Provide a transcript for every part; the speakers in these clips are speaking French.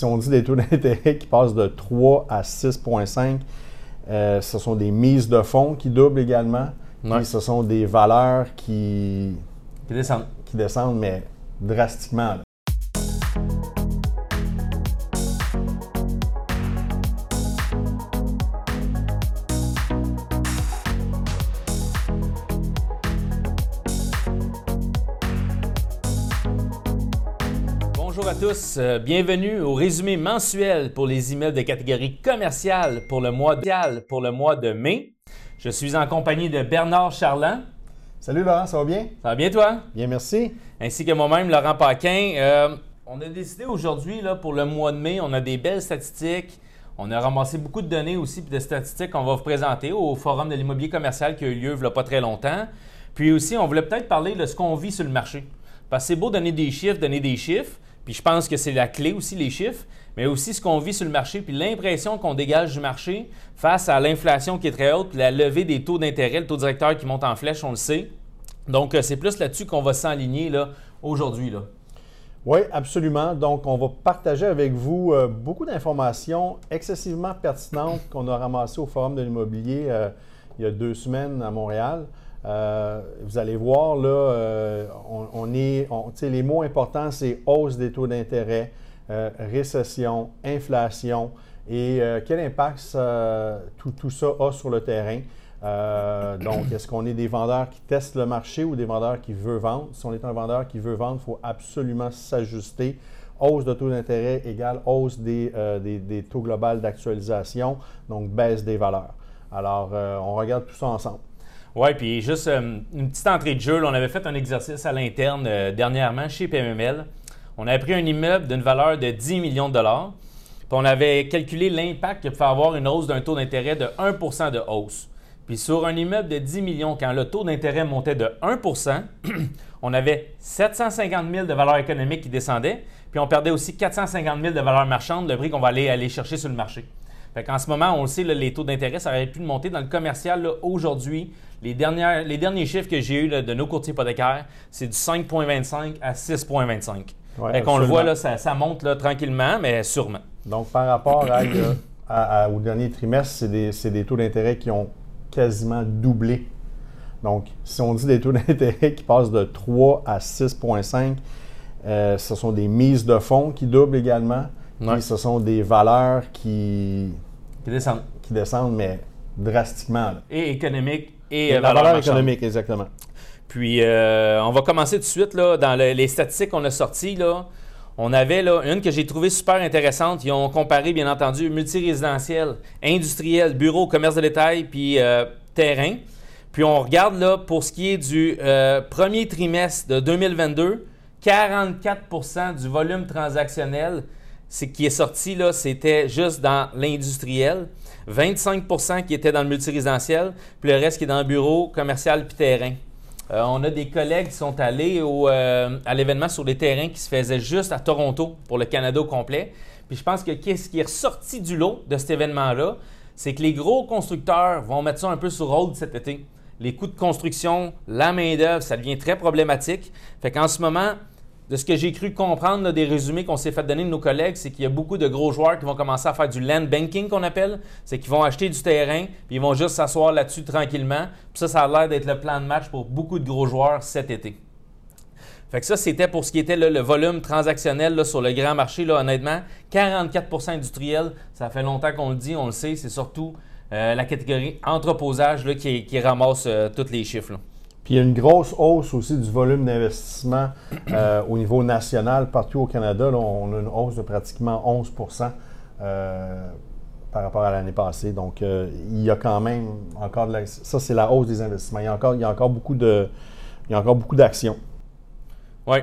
si on dit des taux d'intérêt qui passent de 3 à 6,5, euh, ce sont des mises de fonds qui doublent également. Ouais. Et ce sont des valeurs qui, Qui descendent. qui descendent, mais drastiquement. là. Tous, euh, bienvenue au résumé mensuel pour les immeubles de catégorie commerciale pour le mois de, pour le mois de mai. Je suis en compagnie de Bernard Charland. Salut Laurent, ça va bien? Ça va bien toi? Bien, merci. Ainsi que moi-même, Laurent Paquin. Euh, on a décidé aujourd'hui, pour le mois de mai, on a des belles statistiques. On a ramassé beaucoup de données aussi puis de statistiques qu'on va vous présenter au Forum de l'immobilier commercial qui a eu lieu il n'y a pas très longtemps. Puis aussi, on voulait peut-être parler de ce qu'on vit sur le marché. Parce que c'est beau donner des chiffres, donner des chiffres, puis je pense que c'est la clé aussi, les chiffres, mais aussi ce qu'on vit sur le marché, puis l'impression qu'on dégage du marché face à l'inflation qui est très haute, puis la levée des taux d'intérêt, le taux directeur qui monte en flèche, on le sait. Donc, euh, c'est plus là-dessus qu'on va s'enligner là, aujourd'hui. Oui, absolument. Donc, on va partager avec vous euh, beaucoup d'informations excessivement pertinentes qu'on a ramassées au Forum de l'immobilier euh, il y a deux semaines à Montréal. Euh, vous allez voir, là, euh, on, est, les mots importants, c'est hausse des taux d'intérêt, euh, récession, inflation et quel impact tout, ça a sur le terrain? Donc, est-ce qu'on est des vendeurs qui testent le marché ou des vendeurs qui veulent vendre? Si on est un vendeur qui veut vendre, il faut absolument s'ajuster. Hausse de taux d'intérêt égale hausse des, taux global d'actualisation, donc baisse des valeurs. Alors, on regarde tout ça ensemble. Oui, puis juste euh, une petite entrée de jeu. on avait fait un exercice à l'interne euh, dernièrement chez PMML. On avait pris un immeuble d'une valeur de 10 millions de dollars. Puis on avait calculé l'impact que pouvait avoir une hausse d'un taux d'intérêt de 1% de hausse. Puis sur un immeuble de 10 millions, quand le taux d'intérêt montait de 1% on avait 750 000 de valeur économique qui descendait, puis on perdait aussi 450 000 de valeur marchande, le prix qu'on va aller chercher sur le marché. Fait qu'en ce moment, on le sait, là, les taux d'intérêt, ça aurait pu monter dans le commercial. Aujourd'hui, les, dernières- les derniers chiffres que j'ai eus là, de nos courtiers hypothécaires, c'est du 5,25 à 6,25. Ouais, qu'on le voit, là, ça, ça monte là, tranquillement, mais sûrement. Donc, par rapport à, à- à- au dernier trimestre, c'est des, c'est des taux d'intérêt qui ont quasiment doublé. Donc, si on dit des taux d'intérêt qui passent de 3 à 6,5, euh, ce sont des mises de fonds qui doublent également. Ouais. Ce sont des valeurs qui, Qui descendent. qui descendent, mais drastiquement. là. Et économique et, Et la valeur valeur marchande. économique, exactement. Puis, euh, on va commencer tout de suite là, dans le- les statistiques qu'on a sorties. Là. On avait là, une que j'ai trouvée super intéressante. Ils ont comparé, bien entendu, multirésidentiel, industriel, bureau, commerce de détail, puis euh, terrain. Puis, on regarde là, pour ce qui est du euh, premier trimestre de 2022, 44% du volume transactionnel qui est sorti, là, c'était juste dans l'industriel. 25% qui était dans le multirésidentiel, puis le reste qui est dans le bureau, commercial puis terrain. Euh, on a des collègues qui sont allés euh, à l'événement sur les terrains qui se faisait juste à Toronto pour le Canada au complet. Puis je pense que qu'est-ce qui est ressorti du lot de cet événement-là, c'est que les gros constructeurs vont mettre ça un peu sur hold cet été. Les coûts de construction, la main-d'œuvre, ça devient très problématique. Fait qu'en ce moment, de ce que j'ai cru comprendre des résumés qu'on s'est fait donner de nos collègues, c'est qu'il y a beaucoup de gros joueurs qui vont commencer à faire du land banking qu'on appelle. C'est qu'ils vont acheter du terrain, puis ils vont juste s'asseoir là-dessus tranquillement. Puis ça, ça a l'air d'être le plan de match pour beaucoup de gros joueurs cet été. Fait que ça, c'était pour ce qui était le volume transactionnel sur le grand marché. Honnêtement, 44% industriel, ça fait longtemps qu'on le dit, on le sait, c'est surtout euh, la catégorie entreposage qui, qui ramasse euh, tous les chiffres. Puis il y a une grosse hausse aussi du volume d'investissement euh, au niveau national. Partout au Canada, là, on a une hausse de pratiquement 11 euh, par rapport à l'année passée. Donc, euh, il y a quand même encore de la, ça, c'est la hausse des investissements. Il y a encore, il y a encore beaucoup de, il y a encore beaucoup d'actions. Oui.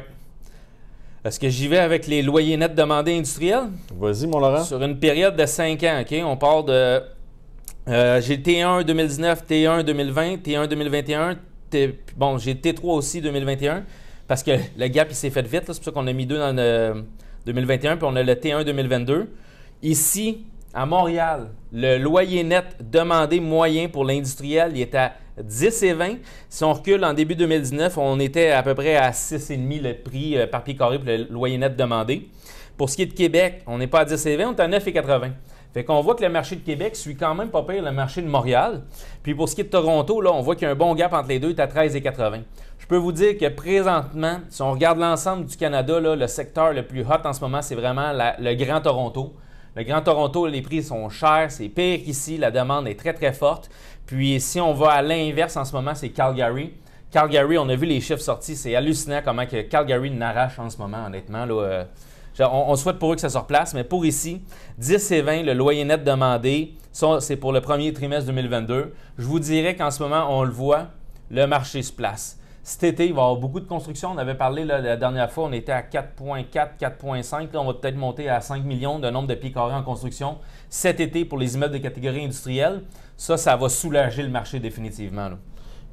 Est-ce que j'y vais avec les loyers nets demandés industriels? Vas-y, mon Laurent. Sur une période de 5 ans, OK? On part de. euh, j'ai T1 2019, T1 2020, T1 2021. Bon, j'ai T3 aussi 2021. Parce que le gap, s'est fait vite. C'est pour ça qu'on a mis deux dans le 2021, puis on a le T1 2022. Ici, à Montréal, le loyer net demandé moyen pour l'industriel, il est à 10 et 20. Si on recule en début 2019, on était à peu près à 6,5 le prix euh, par pied carré pour le loyer net demandé. Pour ce qui est de Québec, on n'est pas à 10 et 20, on est à 9,80. Fait qu'on voit que le marché de Québec suit quand même pas pire le marché de Montréal. Puis pour ce qui est de Toronto, là, on voit qu'il y a un bon gap entre les deux, il est à 13,80. Je peux vous dire que présentement, si on regarde l'ensemble du Canada, là, le secteur le plus hot en ce moment, c'est vraiment le Grand Toronto. Le Grand Toronto, les prix sont chers, c'est pire qu'ici, la demande est très très forte. Puis si on va à l'inverse en ce moment, c'est Calgary. Calgary, on a vu les chiffres sortis, c'est hallucinant comment que Calgary n'arrache en ce moment, honnêtement. Là, euh, on, souhaite pour eux que ça se replace, mais pour ici, 10 et 20, le loyer net demandé, c'est pour le premier trimestre 2022. Je vous dirais qu'en ce moment, on le voit, le marché se place. Cet été, il va y avoir beaucoup de construction. On avait parlé la dernière fois, on était à 4,4, 4,5. Là, on va peut-être monter à 5 millions de nombre de pieds carrés en construction cet été pour les immeubles de catégorie industrielle. Ça, ça va soulager le marché définitivement.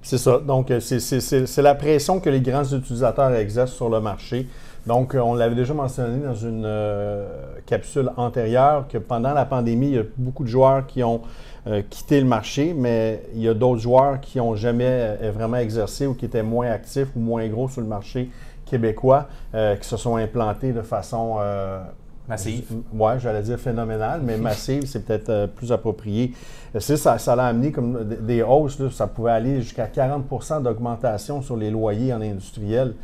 C'est ça. Donc, euh, c'est la pression que les grands utilisateurs exercent sur le marché. Donc, euh, on l'avait déjà mentionné dans une euh, capsule antérieure que pendant la pandémie, il y a beaucoup de joueurs qui ont euh, quitté le marché, mais il y a d'autres joueurs qui n'ont jamais vraiment exercé ou qui étaient moins actifs ou moins gros sur le marché québécois, qui se sont implantés de façon Massive. Oui, j'allais dire phénoménale, mais massive, c'est peut-être plus approprié. Ça, ça l'a amené comme des hausses, ça pouvait aller jusqu'à 40% d'augmentation sur les loyers en industriel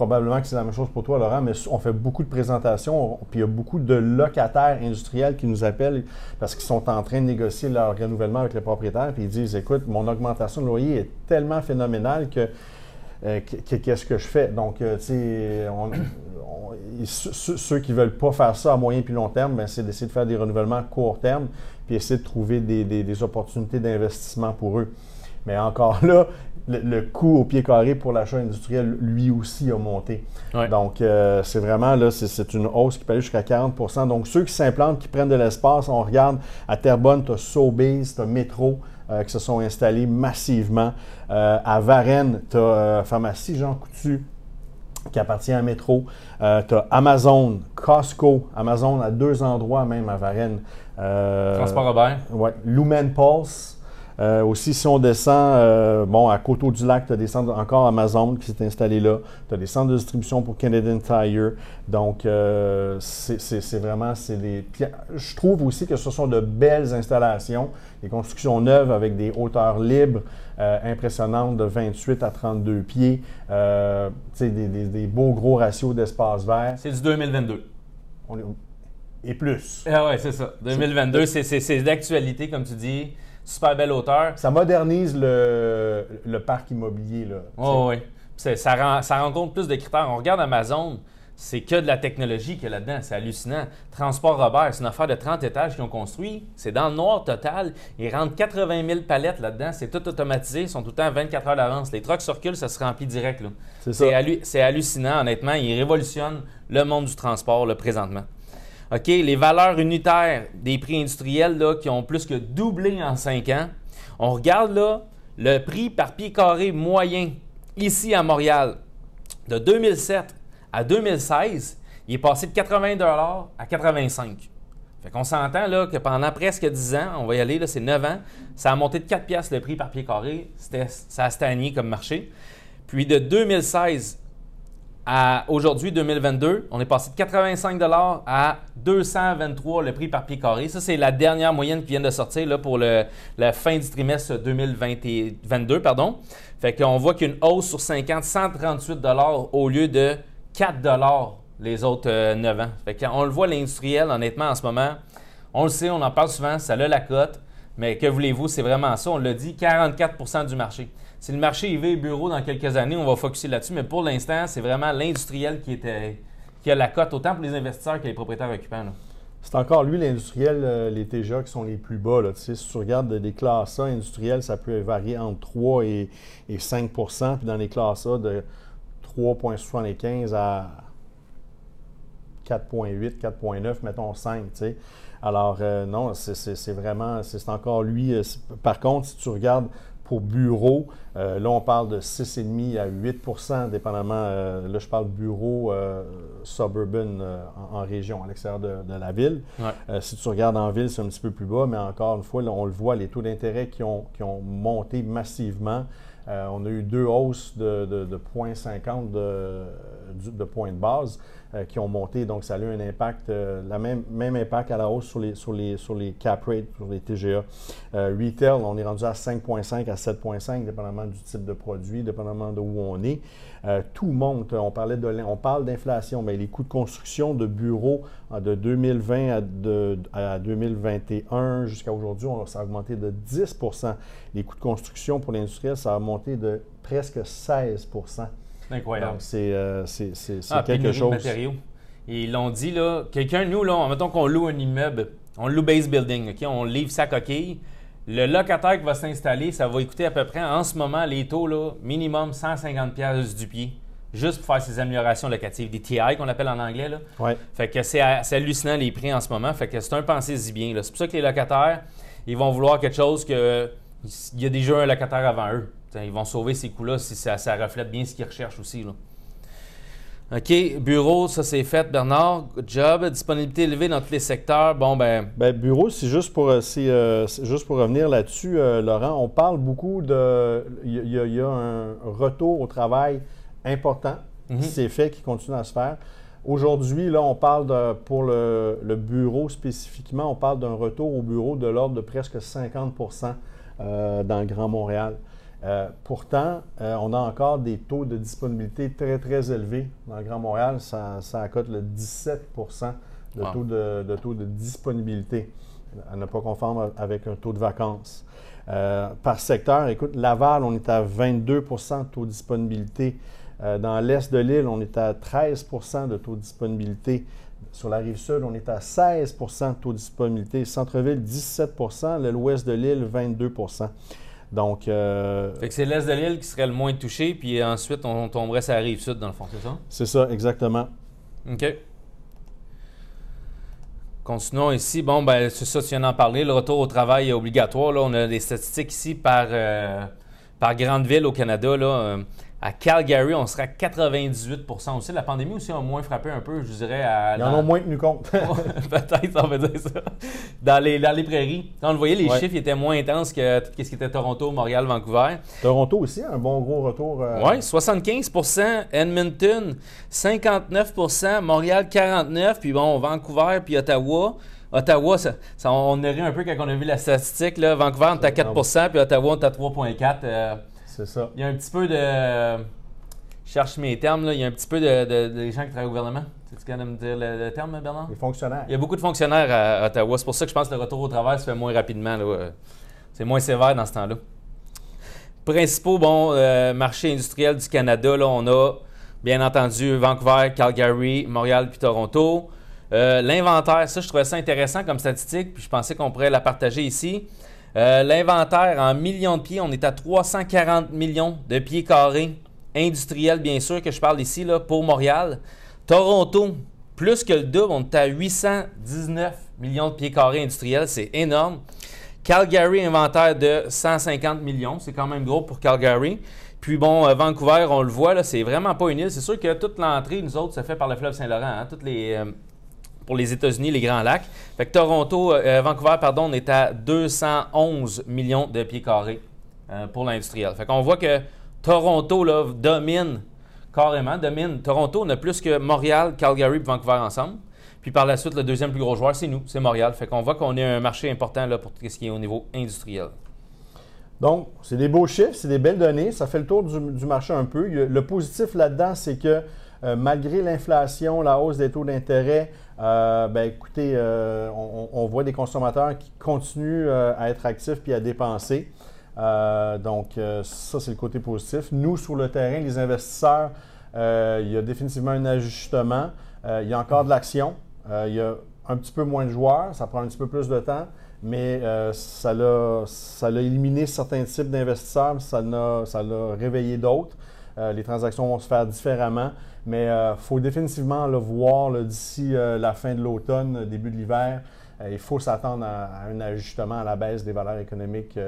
probablement que c'est la même chose pour toi, Laurent, mais on fait beaucoup de présentations, puis il y a beaucoup de locataires industriels qui nous appellent parce qu'ils sont en train de négocier leur renouvellement avec les propriétaires, puis ils disent Écoute, mon augmentation de loyer est tellement phénoménale que. Euh, qu'est-ce que je fais? Donc, euh, tu sais, ceux qui ne veulent pas faire ça à moyen puis long terme, ben, c'est d'essayer de faire des renouvellements à court terme puis essayer de trouver des opportunités d'investissement pour eux. Mais encore là, le, coût au pied carré pour l'achat industriel, lui aussi, a monté. Donc, euh, c'est vraiment, là, c'est une hausse qui peut aller jusqu'à 40% Donc, ceux qui s'implantent, qui prennent de l'espace, on regarde à Terrebonne, tu as Sobeys, tu as Métro, euh, qui se sont installés massivement. Euh, à Varennes, tu as Pharmacie Jean Coutu, qui appartient à Métro. tu as Amazon, Costco, Amazon à deux endroits même à Varennes. Transport Robert. Oui. Lumen Pulse. Euh, aussi, si on descend, euh, bon, à Coteau-du-Lac, tu as des centres, encore Amazon qui s'est installé là. Tu as des centres de distribution pour Canadian Tire. Donc, euh, c'est vraiment, c'est des. je trouve aussi que ce sont de belles installations, des constructions neuves avec des hauteurs libres impressionnantes de 28 à 32 pieds. Des, des, des, beaux gros ratios d'espace vert. C'est du 2022. Et plus. Ah ouais, c'est ça. 2022, c'est d'actualité, comme tu dis super belle hauteur. Ça modernise le, parc immobilier. Là, oh, oui, ça, rend, ça rencontre plus de critères. On regarde Amazon, c'est que de la technologie qu'il y a là-dedans. C'est hallucinant. Transport Robert, c'est une affaire de 30 étages qu'ils ont construit. C'est dans le noir total. Ils rentrent 80 000 palettes là-dedans. C'est tout automatisé. Ils sont tout le temps à 24 heures d'avance. Les trucks circulent, ça se remplit direct. C'est hallucinant, honnêtement. Ils révolutionnent le monde du transport le présentement. OK, les valeurs unitaires des prix industriels là, qui ont plus que doublé en 5 ans. On regarde là le prix par pied carré moyen ici à Montréal de 2007 à 2016, il est passé de 80 à 85. Fait qu'on s'entend là que pendant presque 10 ans, on va y aller, là, c'est 9 ans, ça a monté de 4 piastres le prix par pied carré. Ça a stagné comme marché. Puis de 2016 aujourd'hui, 2022, on est passé de 85 à 223 le prix par pied carré. Ça, c'est la dernière moyenne qui vient de sortir là, pour le, la fin du trimestre 2022. Pardon. Fait qu'on voit qu'une hausse sur 50, 138 au lieu de 4 les autres 9 euh, ans. Fait qu'on le voit, l'industriel, honnêtement, en ce moment, on le sait, on en parle souvent, ça a la cote, mais que voulez-vous, c'est vraiment ça. On l'a dit, 44% du marché. Si le marché IV bureau dans quelques années, on va focuser là-dessus, mais pour l'instant, c'est vraiment l'industriel qui, a la cote, autant pour les investisseurs que les propriétaires occupants. C'est encore lui, l'industriel, euh, les TGA qui sont les plus bas. Là. si tu regardes des classes A industrielles, ça peut varier entre 3 et, 5% Puis dans les classes A, de 3,75 à 4,8, 4,9, mettons 5. Alors, euh, non, c'est vraiment, c'est encore lui. Euh, par contre, si tu regardes pour bureau, euh, là, on parle de 6,5 à 8% dépendamment. Euh, là, je parle bureau euh, suburban en, région, à l'extérieur de, la ville. si tu regardes en ville, c'est un petit peu plus bas, mais encore une fois, on le voit, les taux d'intérêt qui ont, qui ont monté massivement. on a eu deux hausses de, de, de 0,50 de, de points de base. Qui ont monté. Donc, ça a eu un impact, le même, même impact à la hausse sur les, sur les, sur les cap rates, sur les TGA. retail, on est rendu à 5,5 à 7,5, dépendamment du type de produit, dépendamment de où on est. tout monte. On, parlait de, on parle d'inflation, mais les coûts de construction de bureaux de 2020 à, de, à 2021 jusqu'à aujourd'hui, ça a augmenté de 10% Les coûts de construction pour l'industriel, ça a monté de presque 16 Incroyable. Donc, c'est euh, ah, quelque chose. De matériaux. Et ils l'ont dit, là, quelqu'un, nous, là, mettons qu'on loue un immeuble, on loue base building, OK, on livre sa coquille. Le locataire qui va s'installer, ça va coûter à peu près, en ce moment, les taux, là, minimum 150 pièces du pied, juste pour faire ces améliorations locatives, des TI qu'on appelle en anglais. Là. Ouais. Fait que c'est hallucinant les prix en ce moment. Fait que c'est un pensez-y bien. C'est pour ça que les locataires, ils vont vouloir quelque chose que il y a déjà un locataire avant eux. Ils vont sauver ces coûts-là si ça, reflète bien ce qu'ils recherchent aussi. Là. OK, bureau, ça c'est fait, Bernard. Good job. Disponibilité élevée dans tous les secteurs. Bon, ben. ben bureau, c'est juste pour, euh, euh, juste pour revenir là-dessus, euh, Laurent. On parle beaucoup de. Il y, a un retour au travail important qui mhm. s'est fait, qui continue à se faire. Aujourd'hui, là, on parle de, pour le, bureau spécifiquement, on parle d'un retour au bureau de l'ordre de presque 50% dans le Grand Montréal. Euh, pourtant, euh, on a encore des taux de disponibilité très, très élevés. Dans le Grand Montréal, ça, ça accote le 17 de, taux de, taux de disponibilité, à ne pas confondre avec un taux de vacances. Euh, par secteur, écoute, Laval, on est à 22% de taux de disponibilité. dans l'est de l'île, on est à 13% de taux de disponibilité. Sur la rive sud, on est à 16% de taux de disponibilité. Centre-ville, 17% l'ouest de l'île, 22 donc. Euh, fait que c'est l'est de l'île qui serait le moins touché, puis ensuite on tomberait sur la rive sud, dans le fond, c'est ça? C'est ça, exactement. OK. Continuons ici. Bon, ben, c'est ça, tu viens d'en parler. Le retour au travail est obligatoire. Là, on a des statistiques ici par, euh, par grande ville au Canada. Là. À Calgary, on serait à 98 aussi. La pandémie aussi a moins frappé un peu, je dirais. À, Ils en ont moins tenu compte. Peut-être, on va dire ça. Dans les, dans les prairies. Quand on le voyait, les chiffres étaient moins intenses que tout ce qui était Toronto, Montréal, Vancouver. Toronto aussi, un bon gros retour. Euh, oui, 75% Edmonton, 59% Montréal, 49 Puis bon, Vancouver, puis Ottawa. Ottawa, ça, on aurait un peu quand on a vu la statistique. Là. Vancouver, on est à 4% puis Ottawa, on est à 3,4 c'est ça. Il y a un petit peu de. Je cherche mes termes, là. Il y a un petit peu de, gens qui travaillent au gouvernement. Tu de me dire le, terme, Bernard? Les fonctionnaires. Il y a beaucoup de fonctionnaires à, Ottawa. C'est pour ça que je pense que le retour au travail se fait moins rapidement. C'est moins sévère dans ce temps-là. Principaux bon, euh, marchés industriels du Canada, là, on a bien entendu Vancouver, Calgary, Montréal puis Toronto. Euh, l'inventaire, ça, je trouvais ça intéressant comme statistique, puis je pensais qu'on pourrait la partager ici. Euh, l'inventaire en millions de pieds, on est à 340 millions de pieds carrés industriels, bien sûr, que je parle ici là, pour Montréal. Toronto, plus que le double, on est à 819 millions de pieds carrés industriels, c'est énorme. Calgary, inventaire de 150 millions, c'est quand même gros pour Calgary. Puis bon, euh, Vancouver, on le voit, là, c'est vraiment pas une île. C'est sûr que toute l'entrée, nous autres, ça fait par le fleuve Saint-Laurent. Hein. Toutes les, euh, pour les États-Unis, les Grands Lacs. Fait Toronto, euh, euh, Vancouver, pardon, on est à 211 millions de pieds carrés euh, pour l'industriel. Fait qu'on voit que Toronto domine carrément, domine. Toronto, on a plus que Montréal, Calgary et Vancouver ensemble. Puis par la suite, le deuxième plus gros joueur, c'est nous, c'est Montréal. Fait qu'on voit qu'on est un marché important là, pour tout ce qui est au niveau industriel. Donc, c'est des beaux chiffres, c'est des belles données. Ça fait le tour du, marché un peu. Le positif là-dedans, c'est que malgré l'inflation, la hausse des taux d'intérêt, euh, ben, écoutez, euh, on, voit des consommateurs qui continuent euh, à être actifs puis à dépenser. donc, ça, c'est le côté positif. Nous, sur le terrain, les investisseurs, il y a définitivement un ajustement. il y a encore de l'action. il y a un petit peu moins de joueurs. Ça prend un petit peu plus de temps. Mais ça l'a éliminé certains types d'investisseurs. Ça l'a réveillé d'autres. les transactions vont se faire différemment. Mais il euh, faut définitivement le voir d'ici euh, la fin de l'automne, début de l'hiver. Euh, il faut s'attendre à, un ajustement à la baisse des valeurs économiques.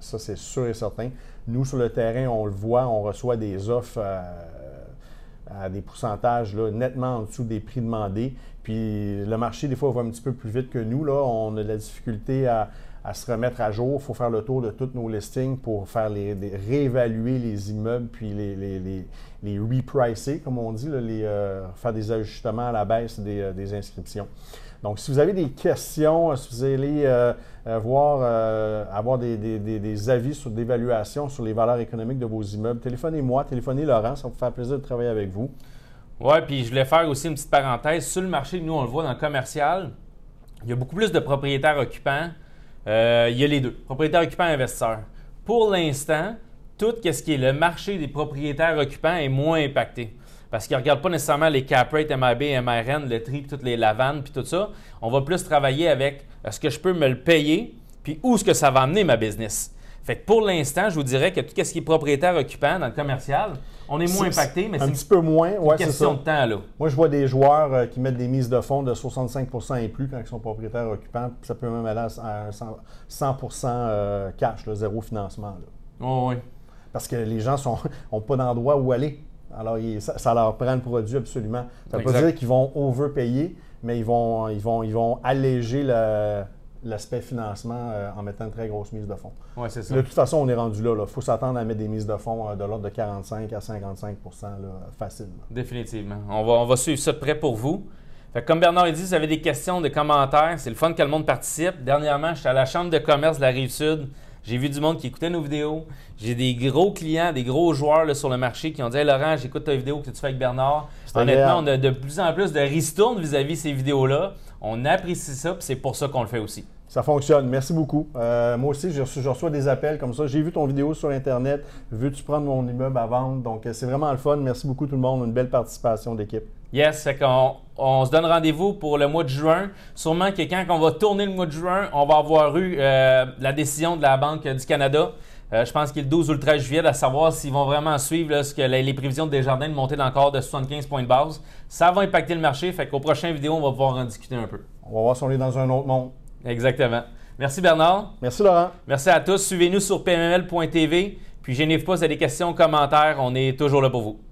ça, c'est sûr et certain. Nous, sur le terrain, on le voit, on reçoit des offres à des pourcentages nettement en dessous des prix demandés. Puis le marché, des fois, va un petit peu plus vite que nous. Là. On a de la difficulté à, se remettre à jour. Il faut faire le tour de tous nos listings pour faire les, réévaluer les immeubles, puis les, repricer, comme on dit, euh, faire des ajustements à la baisse des, euh, des, inscriptions. Donc, si vous avez des questions, si vous allez euh, voir, avoir des, des, avis sur d'évaluation sur les valeurs économiques de vos immeubles, téléphonez-moi, téléphonez Laurent, ça va vous faire plaisir de travailler avec vous. Oui, puis je voulais faire aussi une petite parenthèse. Sur le marché, nous, on le voit dans le commercial, il y a beaucoup plus de propriétaires occupants. Euh, il y a les deux, propriétaires occupants et investisseurs. Pour l'instant, tout ce qui est le marché des propriétaires occupants est moins impacté. Parce qu'ils ne regardent pas nécessairement les cap rates, MIB, MRN, le tri, toutes les lavanes, puis tout ça. On va plus travailler avec est-ce que je peux me le payer, puis où est-ce que ça va amener ma business? Fait que pour l'instant, je vous dirais que tout ce qui est propriétaire occupant dans le commercial, on est moins impacté, mais c'est un petit peu moins. Ouais, une question de temps. Là. Moi, je vois des joueurs euh, qui mettent des mises de fonds de 65% et plus quand ils sont propriétaires occupants. Ça peut même aller à 100%, euh, cash, zéro financement. Oh, oui. Parce que les gens n'ont pas d'endroit où aller. Alors, ça, leur prend le produit absolument. Ça ne veut pas dire qu'ils vont overpayer, mais ils vont, ils vont, ils vont alléger le l'aspect financement euh, en mettant une très grosse mise de fonds. Oui, c'est ça. De toute façon, on est rendu là. Il faut s'attendre à mettre des mises de fonds euh, de l'ordre de 45 à 55% facile. Définitivement. On va, on va suivre ça de près pour vous. comme Bernard a dit, vous avez des questions, des commentaires, c'est le fun que le monde participe. Dernièrement, j'étais à la Chambre de commerce de la Rive-Sud. J'ai vu du monde qui écoutait nos vidéos. J'ai des gros clients, des gros joueurs sur le marché qui ont dit hey, Laurent, j'écoute ta vidéo que tu fais avec Bernard. Honnêtement, on a de plus en plus de ristournes vis-à-vis ces vidéos-là. On apprécie ça, puis c'est pour ça qu'on le fait aussi. Ça fonctionne. Merci beaucoup. Euh, moi aussi, je reçois, des appels comme ça. J'ai vu ton vidéo sur Internet. Veux-tu prendre mon immeuble à vendre? Donc, euh, c'est vraiment le fun. Merci beaucoup tout le monde. Une belle participation d'équipe. Yes, c'est qu'on on se donne rendez-vous pour le mois de juin. Sûrement que quand on va tourner le mois de juin, on va avoir eu euh, la décision de la Banque du Canada. Je pense qu'il est le 12 ou le 13 juillet, à savoir s'ils vont vraiment suivre ce que les, prévisions de Desjardins de monter encore de 75 points de base. Ça va impacter le marché, fait qu'au prochain vidéo, on va pouvoir en discuter un peu. On va voir si on est dans un autre monde. Exactement. Merci Bernard. Merci Laurent. Merci à tous. Suivez-nous sur pmml.tv. Puis gênez-vous pas, si vous avez des questions, commentaires, on est toujours là pour vous.